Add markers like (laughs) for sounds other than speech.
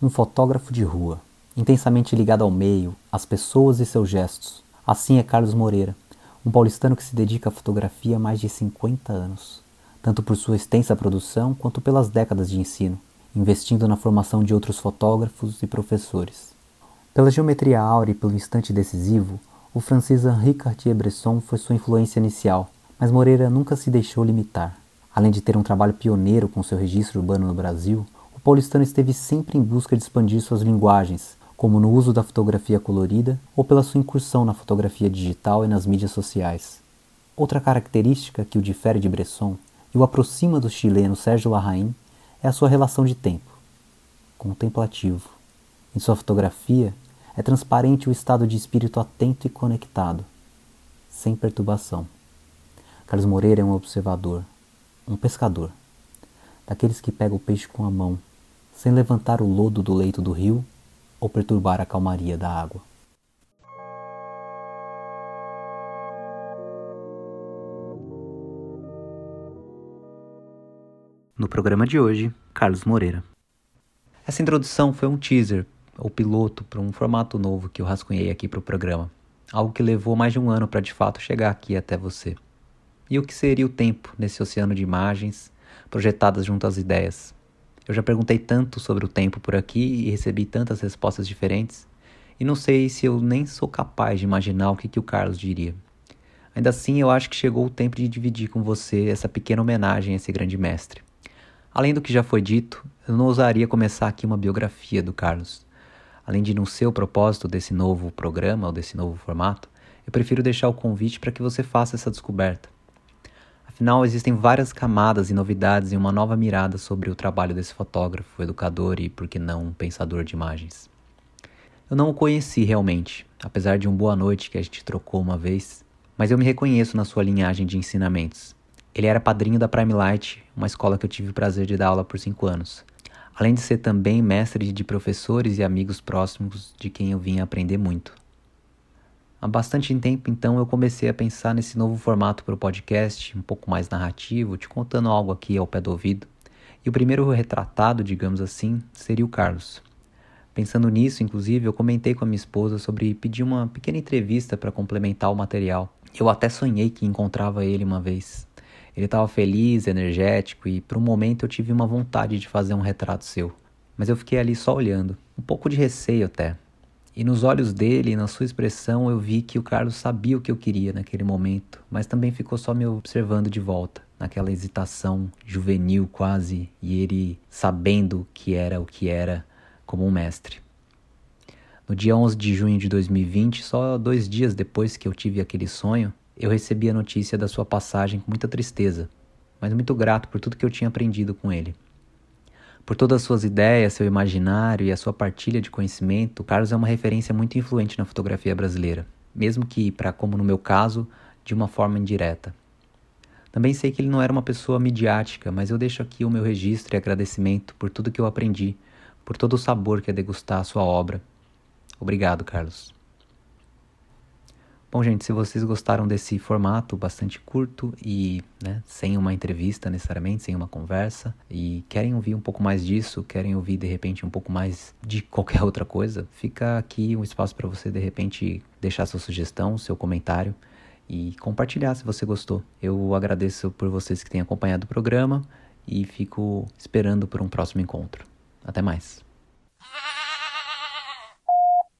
Um fotógrafo de rua, intensamente ligado ao meio, às pessoas e seus gestos. Assim é Carlos Moreira, um paulistano que se dedica à fotografia há mais de 50 anos, tanto por sua extensa produção quanto pelas décadas de ensino, investindo na formação de outros fotógrafos e professores. Pela geometria áurea e pelo instante decisivo, o francês Henri Cartier-Bresson foi sua influência inicial, mas Moreira nunca se deixou limitar. Além de ter um trabalho pioneiro com seu registro urbano no Brasil, paulistano esteve sempre em busca de expandir suas linguagens, como no uso da fotografia colorida ou pela sua incursão na fotografia digital e nas mídias sociais. Outra característica que o difere de Bresson e o aproxima do chileno Sérgio Larraín é a sua relação de tempo. Contemplativo. Em sua fotografia, é transparente o estado de espírito atento e conectado, sem perturbação. Carlos Moreira é um observador, um pescador, daqueles que pega o peixe com a mão sem levantar o lodo do leito do rio ou perturbar a calmaria da água. No programa de hoje, Carlos Moreira. Essa introdução foi um teaser, ou piloto, para um formato novo que eu rascunhei aqui para o programa. Algo que levou mais de um ano para de fato chegar aqui até você. E o que seria o tempo nesse oceano de imagens projetadas junto às ideias? Eu já perguntei tanto sobre o tempo por aqui e recebi tantas respostas diferentes, e não sei se eu nem sou capaz de imaginar o que, que o Carlos diria. Ainda assim, eu acho que chegou o tempo de dividir com você essa pequena homenagem a esse grande mestre. Além do que já foi dito, eu não ousaria começar aqui uma biografia do Carlos. Além de não ser o propósito desse novo programa ou desse novo formato, eu prefiro deixar o convite para que você faça essa descoberta. Afinal, existem várias camadas e novidades e uma nova mirada sobre o trabalho desse fotógrafo, educador e, por que não, pensador de imagens. Eu não o conheci realmente, apesar de um boa noite que a gente trocou uma vez, mas eu me reconheço na sua linhagem de ensinamentos. Ele era padrinho da Prime Light, uma escola que eu tive o prazer de dar aula por cinco anos. Além de ser também mestre de professores e amigos próximos de quem eu vinha aprender muito. Há bastante tempo, então, eu comecei a pensar nesse novo formato para o podcast, um pouco mais narrativo, te contando algo aqui ao pé do ouvido. E o primeiro retratado, digamos assim, seria o Carlos. Pensando nisso, inclusive, eu comentei com a minha esposa sobre pedir uma pequena entrevista para complementar o material. Eu até sonhei que encontrava ele uma vez. Ele estava feliz, energético e por um momento eu tive uma vontade de fazer um retrato seu. Mas eu fiquei ali só olhando, um pouco de receio até. E nos olhos dele, na sua expressão, eu vi que o Carlos sabia o que eu queria naquele momento, mas também ficou só me observando de volta, naquela hesitação juvenil quase, e ele sabendo que era o que era como um mestre. No dia 11 de junho de 2020, só dois dias depois que eu tive aquele sonho, eu recebi a notícia da sua passagem com muita tristeza, mas muito grato por tudo que eu tinha aprendido com ele. Por todas as suas ideias, seu imaginário e a sua partilha de conhecimento, Carlos é uma referência muito influente na fotografia brasileira, mesmo que, para como no meu caso, de uma forma indireta. Também sei que ele não era uma pessoa midiática, mas eu deixo aqui o meu registro e agradecimento por tudo que eu aprendi, por todo o sabor que é degustar a sua obra. Obrigado, Carlos. Bom, gente, se vocês gostaram desse formato bastante curto e né, sem uma entrevista necessariamente, sem uma conversa, e querem ouvir um pouco mais disso, querem ouvir de repente um pouco mais de (laughs) qualquer outra coisa, fica aqui um espaço para você de repente deixar sua sugestão, seu comentário e compartilhar se você gostou. Eu agradeço por vocês que têm acompanhado o programa e fico esperando por um próximo encontro. Até mais.